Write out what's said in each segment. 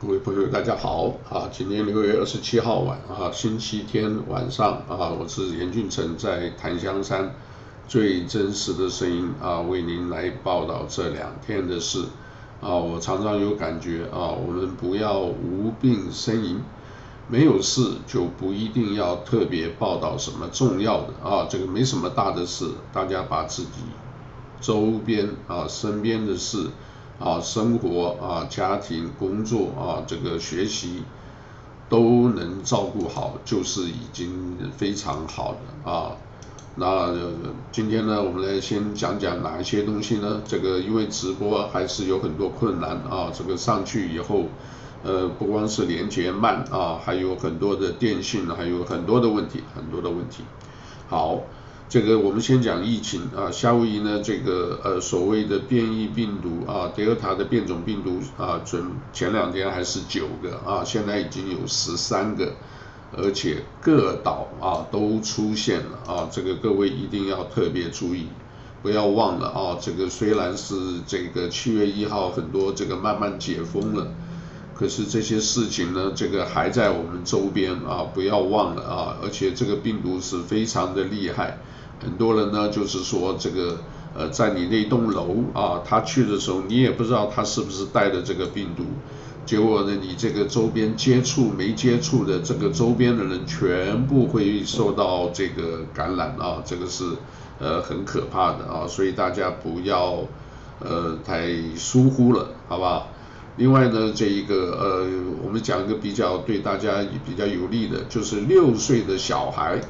各位朋友，大家好啊！今天六月二十七号晚啊，星期天晚上啊，我是严俊成，在檀香山最真实的声音啊，为您来报道这两天的事啊。我常常有感觉啊，我们不要无病呻吟，没有事就不一定要特别报道什么重要的啊，这个没什么大的事，大家把自己周边啊身边的事。啊，生活啊，家庭、工作啊，这个学习都能照顾好，就是已经非常好的啊。那今天呢，我们来先讲讲哪一些东西呢？这个因为直播还是有很多困难啊，这个上去以后，呃，不光是连接慢啊，还有很多的电信，还有很多的问题，很多的问题。好。这个我们先讲疫情啊，夏威夷呢，这个呃所谓的变异病毒啊，德尔塔的变种病毒啊，准前两天还是九个啊，现在已经有十三个，而且各岛啊都出现了啊，这个各位一定要特别注意，不要忘了啊，这个虽然是这个七月一号很多这个慢慢解封了，可是这些事情呢，这个还在我们周边啊，不要忘了啊，而且这个病毒是非常的厉害。很多人呢，就是说这个，呃，在你那栋楼啊，他去的时候，你也不知道他是不是带的这个病毒，结果呢，你这个周边接触没接触的这个周边的人，全部会受到这个感染啊，这个是呃很可怕的啊，所以大家不要呃太疏忽了，好不好？另外呢，这一个呃，我们讲一个比较对大家比较有利的，就是六岁的小孩。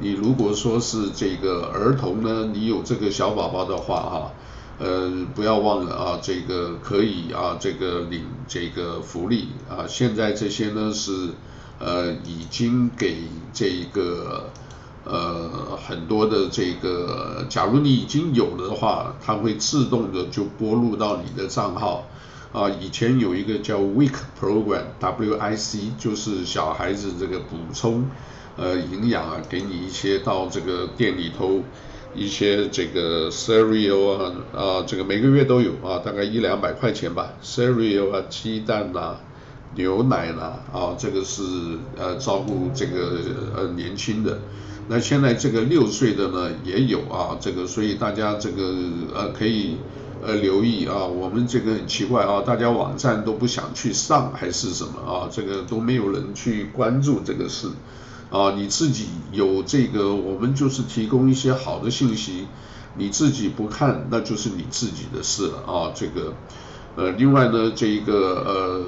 你如果说是这个儿童呢，你有这个小宝宝的话哈，呃，不要忘了啊，这个可以啊，这个领这个福利啊。现在这些呢是呃已经给这个呃很多的这个，假如你已经有了的话，它会自动的就拨入到你的账号啊。以前有一个叫 WIC Program，W-I-C，就是小孩子这个补充。呃，营养啊，给你一些到这个店里头一些这个 cereal 啊，啊，这个每个月都有啊，大概一两百块钱吧，cereal 啊，鸡蛋呐、牛奶呐，啊，这个是呃照顾这个呃年轻的。那现在这个六岁的呢也有啊，这个所以大家这个呃可以呃留意啊，我们这个很奇怪啊，大家网站都不想去上还是什么啊，这个都没有人去关注这个事。啊，你自己有这个，我们就是提供一些好的信息，你自己不看，那就是你自己的事了啊。这个，呃，另外呢，这一个呃，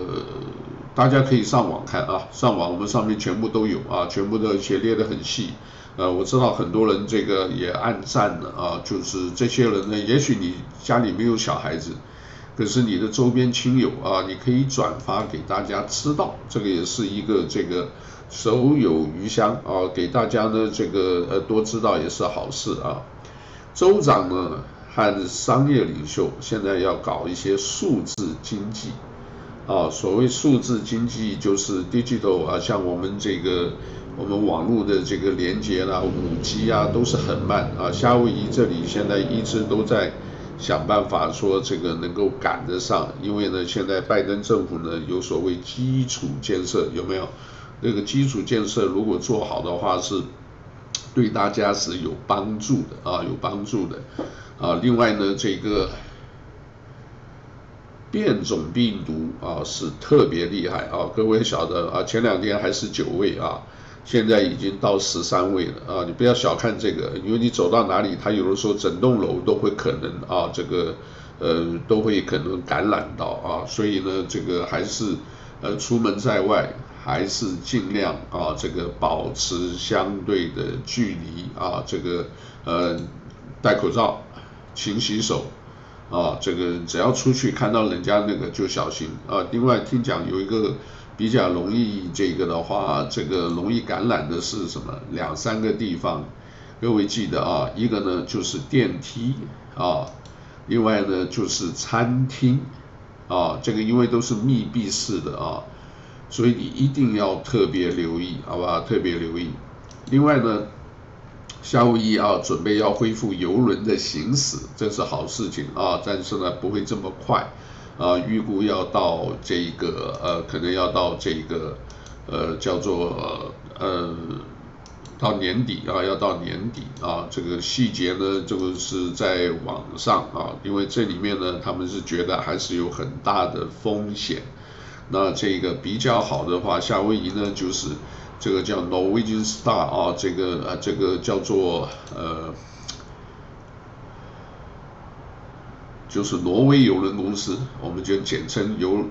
大家可以上网看啊，上网我们上面全部都有啊，全部都写列得很细。呃，我知道很多人这个也按赞了啊，就是这些人呢，也许你家里没有小孩子，可是你的周边亲友啊，你可以转发给大家知道，这个也是一个这个。手有余香啊，给大家呢这个呃多知道也是好事啊。州长呢和商业领袖现在要搞一些数字经济啊，所谓数字经济就是 digital 啊，像我们这个我们网络的这个连接啦、五 G 啊都是很慢啊。夏威夷这里现在一直都在想办法说这个能够赶得上，因为呢现在拜登政府呢有所谓基础建设有没有？这个基础建设如果做好的话，是对大家是有帮助的啊，有帮助的啊。另外呢，这个变种病毒啊是特别厉害啊。各位晓得啊，前两天还是九位啊，现在已经到十三位了啊。你不要小看这个，因为你走到哪里，它有的时候整栋楼都会可能啊，这个呃都会可能感染到啊。所以呢，这个还是呃出门在外。还是尽量啊，这个保持相对的距离啊，这个呃戴口罩、勤洗手啊，这个只要出去看到人家那个就小心啊。另外听讲有一个比较容易这个的话，这个容易感染的是什么？两三个地方，各位记得啊，一个呢就是电梯啊，另外呢就是餐厅啊，这个因为都是密闭式的啊。所以你一定要特别留意，好吧？特别留意。另外呢，夏威夷啊，准备要恢复邮轮的行驶，这是好事情啊。但是呢，不会这么快啊，预估要到这个呃，可能要到这个呃，叫做呃，到年底啊，要到年底啊，这个细节呢，这个是在网上啊，因为这里面呢，他们是觉得还是有很大的风险。那这个比较好的话，夏威夷呢，就是这个叫 Norwegian Star 啊，这个呃，这个叫做呃。就是挪威邮轮公司，我们就简称邮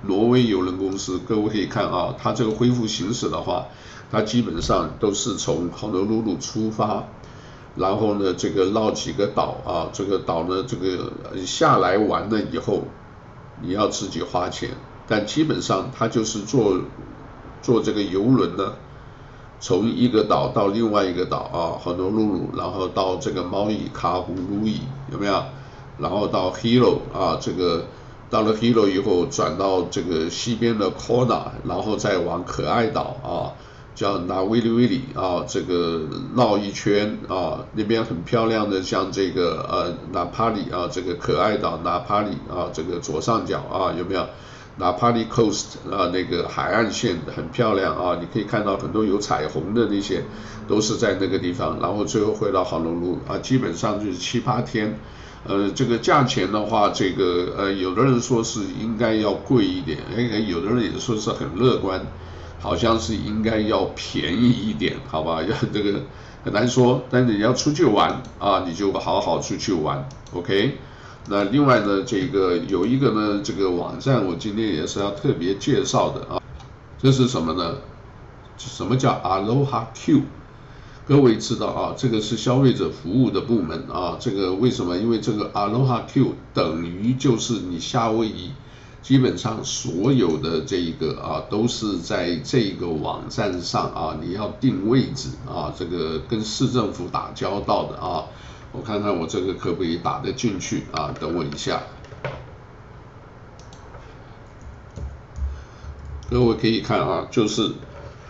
挪威邮轮公司。各位可以看啊，它这个恢复行驶的话，它基本上都是从 honolulu 出发，然后呢，这个绕几个岛啊，这个岛呢，这个下来玩了以后，你要自己花钱。但基本上它就是坐坐这个游轮呢，从一个岛到另外一个岛啊，honolulu 鲁鲁，然后到这个猫乙卡胡鲁伊，有没有？然后到 Hilo 啊，这个到了 Hilo 以后，转到这个西边的 Kona，然后再往可爱岛啊，叫 Nawiliwili 啊，这个绕一圈啊，那边很漂亮的，像这个呃 Napali 啊，这个可爱岛 Napali 啊，这个左上角啊，有没有 Napali Coast 啊，那个海岸线很漂亮啊，你可以看到很多有彩虹的那些，都是在那个地方，然后最后回到 honolulu 鲁鲁啊，基本上就是七八天。呃，这个价钱的话，这个呃，有的人说是应该要贵一点，哎，有的人也说是很乐观，好像是应该要便宜一点，好吧？要 这个很难说，但是你要出去玩啊，你就好好出去玩，OK？那另外呢，这个有一个呢，这个网站我今天也是要特别介绍的啊，这是什么呢？什么叫 Aloha Q？各位知道啊，这个是消费者服务的部门啊。这个为什么？因为这个 Aloha Q 等于就是你夏威夷基本上所有的这一个啊，都是在这个网站上啊，你要定位置啊，这个跟市政府打交道的啊。我看看我这个可不可以打得进去啊？等我一下。各位可以看啊，就是。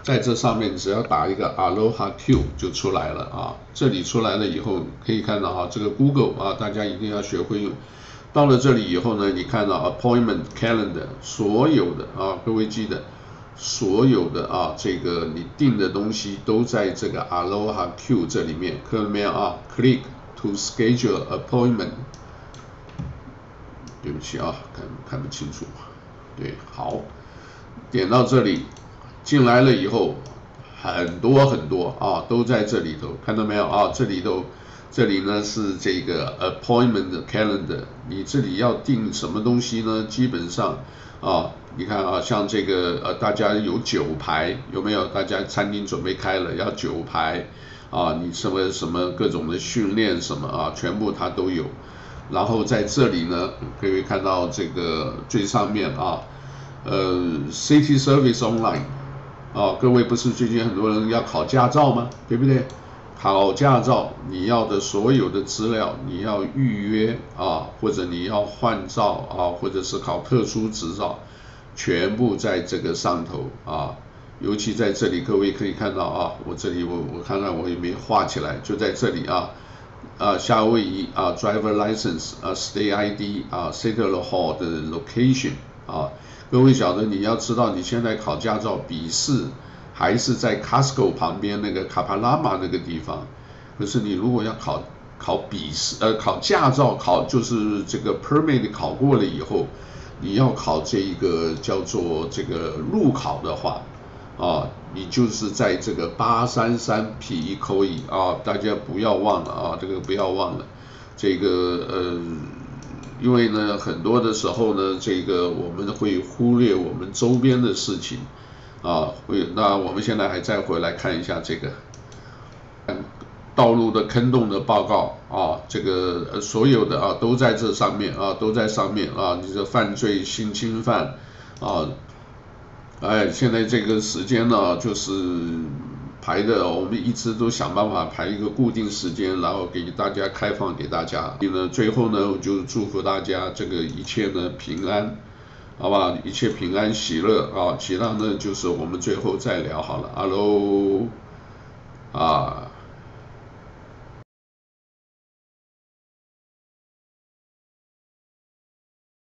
在这上面只要打一个 Aloha Q 就出来了啊，这里出来了以后可以看到啊，这个 Google 啊，大家一定要学会用。到了这里以后呢，你看到 Appointment Calendar 所有的啊，各位记得所有的啊，这个你定的东西都在这个 Aloha Q 这里面，看到没有啊？Click to schedule appointment。对不起啊，看看不清楚。对，好，点到这里。进来了以后，很多很多啊，都在这里头，看到没有啊？这里头，这里呢是这个 appointment calendar，你这里要定什么东西呢？基本上啊，你看啊，像这个呃，大家有酒牌有没有？大家餐厅准备开了要酒牌啊，你什么什么各种的训练什么啊，全部它都有。然后在这里呢，可以看到这个最上面啊，呃，City Service Online。哦，各位不是最近很多人要考驾照吗？对不对？考驾照你要的所有的资料，你要预约啊，或者你要换照啊，或者是考特殊执照，全部在这个上头啊。尤其在这里，各位可以看到啊，我这里我我看看我有没有画起来，就在这里啊啊，夏威夷啊，Driver License 啊，State ID 啊，Settler Hall 的 location 啊。各位晓得，你要知道你现在考驾照笔试还是在 Costco 旁边那个卡帕拉玛那个地方。可是你如果要考考笔试，呃，考驾照考就是这个 permit 考过了以后，你要考这一个叫做这个路考的话，啊，你就是在这个八三三 P'Koi 啊，大家不要忘了啊，这个不要忘了，这个呃。因为呢，很多的时候呢，这个我们会忽略我们周边的事情，啊，会那我们现在还再回来看一下这个，道路的坑洞的报告啊，这个所有的啊都在这上面啊，都在上面啊，你这犯罪性侵犯啊，哎，现在这个时间呢就是。排的，我们一直都想办法排一个固定时间，然后给大家开放给大家。所以呢，最后呢，我就祝福大家这个一切呢平安，好吧？一切平安喜乐啊！其他呢就是我们最后再聊好了。哈喽，啊。